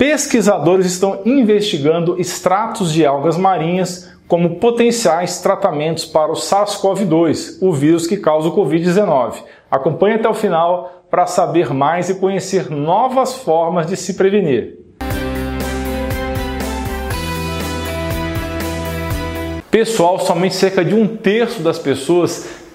Pesquisadores estão investigando extratos de algas marinhas como potenciais tratamentos para o SARS-CoV-2, o vírus que causa o Covid-19. Acompanhe até o final para saber mais e conhecer novas formas de se prevenir. Pessoal, somente cerca de um terço das pessoas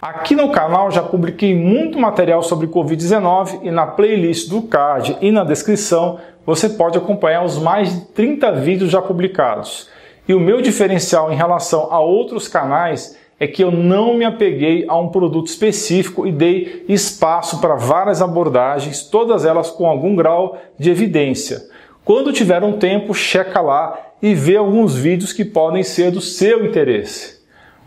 Aqui no canal já publiquei muito material sobre Covid-19 e na playlist do card e na descrição você pode acompanhar os mais de 30 vídeos já publicados. E o meu diferencial em relação a outros canais é que eu não me apeguei a um produto específico e dei espaço para várias abordagens, todas elas com algum grau de evidência. Quando tiver um tempo, checa lá e vê alguns vídeos que podem ser do seu interesse.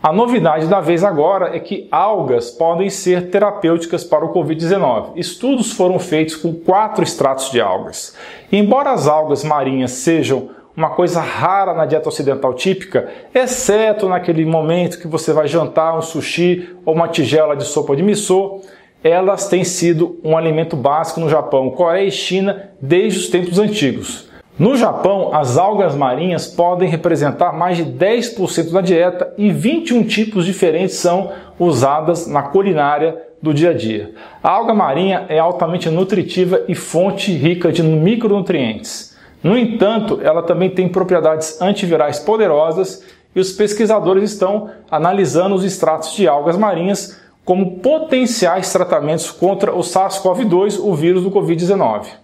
A novidade da vez agora é que algas podem ser terapêuticas para o Covid-19. Estudos foram feitos com quatro extratos de algas. Embora as algas marinhas sejam uma coisa rara na dieta ocidental típica, exceto naquele momento que você vai jantar um sushi ou uma tigela de sopa de miso, elas têm sido um alimento básico no Japão, Coreia e China desde os tempos antigos. No Japão, as algas marinhas podem representar mais de 10% da dieta e 21 tipos diferentes são usadas na culinária do dia a dia. A alga marinha é altamente nutritiva e fonte rica de micronutrientes. No entanto, ela também tem propriedades antivirais poderosas e os pesquisadores estão analisando os extratos de algas marinhas como potenciais tratamentos contra o SARS-CoV-2, o vírus do Covid-19.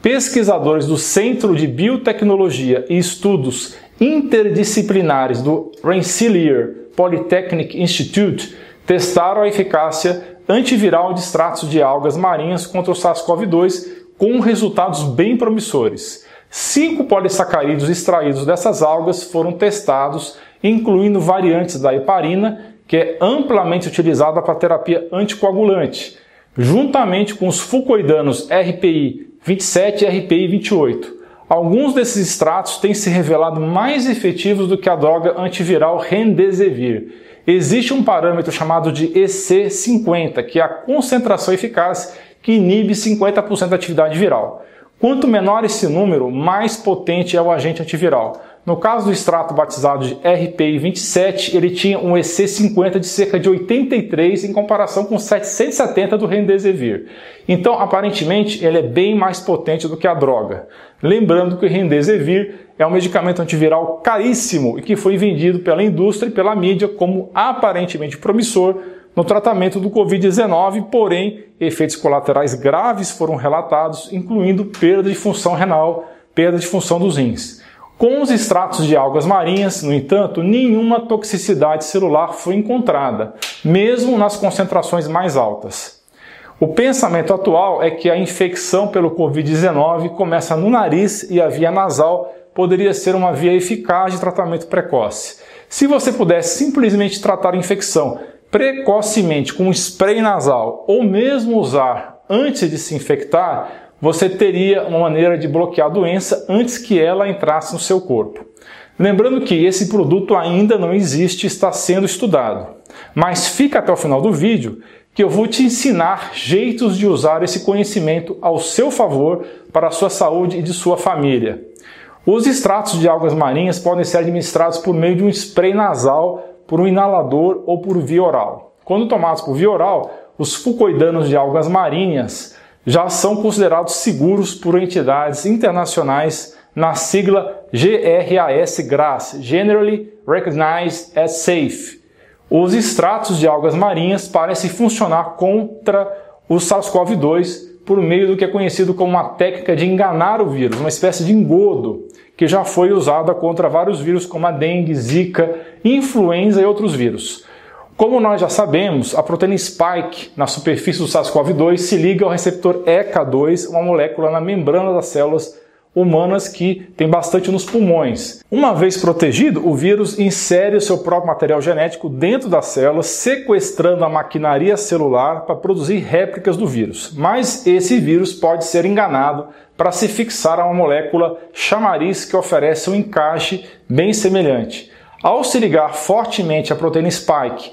Pesquisadores do Centro de Biotecnologia e Estudos Interdisciplinares do Rensselaer Polytechnic Institute testaram a eficácia antiviral de extratos de algas marinhas contra o SARS-CoV-2 com resultados bem promissores. Cinco polissacarídeos extraídos dessas algas foram testados, incluindo variantes da heparina, que é amplamente utilizada para terapia anticoagulante, juntamente com os fucoidanos RPI 27 e RPI 28. Alguns desses extratos têm se revelado mais efetivos do que a droga antiviral Remdesivir. Existe um parâmetro chamado de EC50, que é a concentração eficaz que inibe 50% da atividade viral. Quanto menor esse número, mais potente é o agente antiviral. No caso do extrato batizado de RPI 27, ele tinha um EC50 de cerca de 83 em comparação com 770 do Remdesivir. Então, aparentemente, ele é bem mais potente do que a droga. Lembrando que o Remdesivir é um medicamento antiviral caríssimo e que foi vendido pela indústria e pela mídia como aparentemente promissor no tratamento do Covid-19, porém, efeitos colaterais graves foram relatados, incluindo perda de função renal, perda de função dos rins. Com os extratos de algas marinhas, no entanto, nenhuma toxicidade celular foi encontrada, mesmo nas concentrações mais altas. O pensamento atual é que a infecção pelo Covid-19 começa no nariz e a via nasal poderia ser uma via eficaz de tratamento precoce. Se você pudesse simplesmente tratar a infecção precocemente com um spray nasal ou mesmo usar antes de se infectar, você teria uma maneira de bloquear a doença antes que ela entrasse no seu corpo. Lembrando que esse produto ainda não existe, está sendo estudado. Mas fica até o final do vídeo que eu vou te ensinar jeitos de usar esse conhecimento ao seu favor para a sua saúde e de sua família. Os extratos de algas marinhas podem ser administrados por meio de um spray nasal, por um inalador ou por via oral. Quando tomados por via oral, os fucoidanos de algas marinhas já são considerados seguros por entidades internacionais na sigla GRAS-GRAS, Generally Recognized as Safe. Os extratos de algas marinhas parecem funcionar contra o SARS-CoV-2 por meio do que é conhecido como uma técnica de enganar o vírus, uma espécie de engodo que já foi usada contra vários vírus como a dengue, zika, influenza e outros vírus. Como nós já sabemos, a proteína spike na superfície do SARS-CoV-2 se liga ao receptor ECA2, uma molécula na membrana das células humanas que tem bastante nos pulmões. Uma vez protegido, o vírus insere o seu próprio material genético dentro das células, sequestrando a maquinaria celular para produzir réplicas do vírus. Mas esse vírus pode ser enganado para se fixar a uma molécula chamariz que oferece um encaixe bem semelhante. Ao se ligar fortemente à proteína spike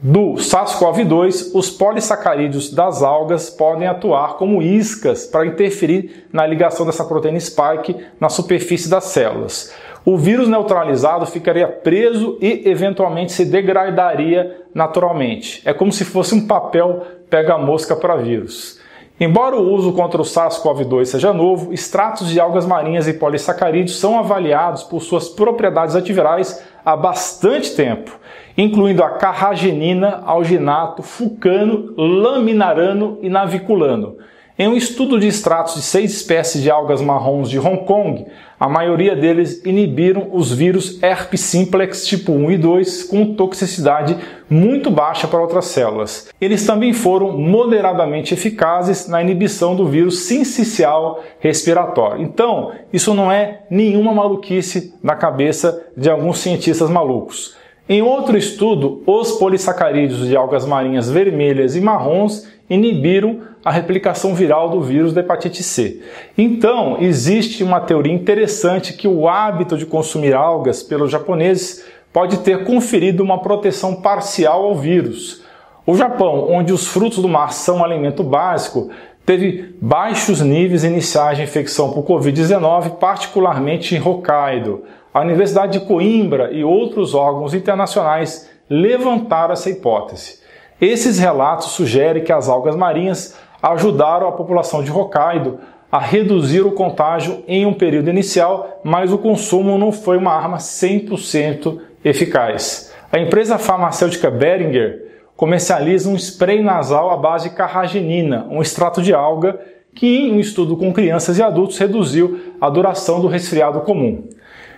do SARS-CoV-2, os polissacarídeos das algas podem atuar como iscas para interferir na ligação dessa proteína spike na superfície das células. O vírus neutralizado ficaria preso e eventualmente se degradaria naturalmente. É como se fosse um papel pega-mosca para vírus. Embora o uso contra o SARS-CoV-2 seja novo, extratos de algas marinhas e polissacarídeos são avaliados por suas propriedades antivirais há bastante tempo incluindo a carragenina, alginato, fucano, laminarano e naviculano. Em um estudo de extratos de seis espécies de algas marrons de Hong Kong, a maioria deles inibiram os vírus herpes simplex tipo 1 e 2 com toxicidade muito baixa para outras células. Eles também foram moderadamente eficazes na inibição do vírus sincicial respiratório. Então, isso não é nenhuma maluquice na cabeça de alguns cientistas malucos. Em outro estudo, os polissacarídeos de algas marinhas vermelhas e marrons inibiram a replicação viral do vírus da hepatite C. Então, existe uma teoria interessante que o hábito de consumir algas pelos japoneses pode ter conferido uma proteção parcial ao vírus. O Japão, onde os frutos do mar são alimento básico, teve baixos níveis iniciais de infecção por Covid-19, particularmente em Hokkaido. A Universidade de Coimbra e outros órgãos internacionais levantaram essa hipótese. Esses relatos sugerem que as algas marinhas ajudaram a população de Hokkaido a reduzir o contágio em um período inicial, mas o consumo não foi uma arma 100% eficaz. A empresa farmacêutica Beringer comercializa um spray nasal à base de carragenina, um extrato de alga que, em um estudo com crianças e adultos, reduziu a duração do resfriado comum.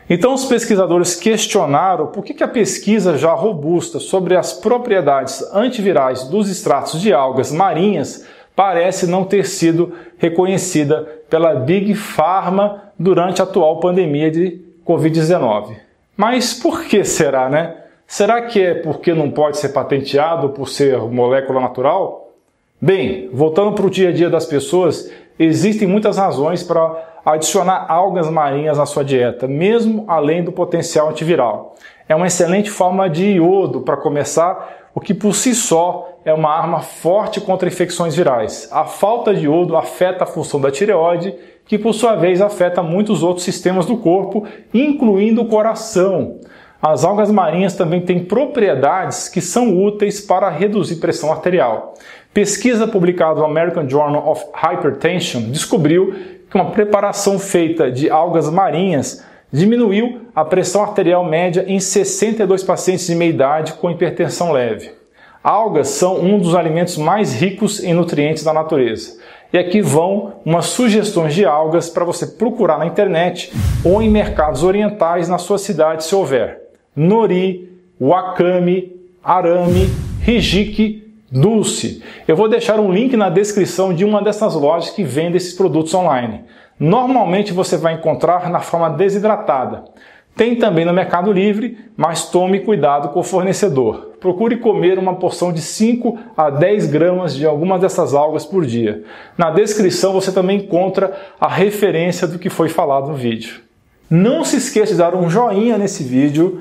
Então, os pesquisadores questionaram por que a pesquisa já robusta sobre as propriedades antivirais dos extratos de algas marinhas parece não ter sido reconhecida pela Big Pharma durante a atual pandemia de Covid-19. Mas por que será, né? Será que é porque não pode ser patenteado por ser molécula natural? Bem, voltando para o dia a dia das pessoas, existem muitas razões para adicionar algas marinhas na sua dieta, mesmo além do potencial antiviral. É uma excelente forma de iodo para começar, o que por si só é uma arma forte contra infecções virais. A falta de iodo afeta a função da tireoide, que por sua vez afeta muitos outros sistemas do corpo, incluindo o coração. As algas marinhas também têm propriedades que são úteis para reduzir pressão arterial. Pesquisa publicada no American Journal of Hypertension descobriu que uma preparação feita de algas marinhas diminuiu a pressão arterial média em 62 pacientes de meia idade com hipertensão leve. Algas são um dos alimentos mais ricos em nutrientes da natureza. E aqui vão umas sugestões de algas para você procurar na internet ou em mercados orientais na sua cidade se houver. Nori, wakame, arame, hijiki Dulce. Eu vou deixar um link na descrição de uma dessas lojas que vende esses produtos online. Normalmente você vai encontrar na forma desidratada. Tem também no Mercado Livre, mas tome cuidado com o fornecedor. Procure comer uma porção de 5 a 10 gramas de algumas dessas algas por dia. Na descrição você também encontra a referência do que foi falado no vídeo. Não se esqueça de dar um joinha nesse vídeo,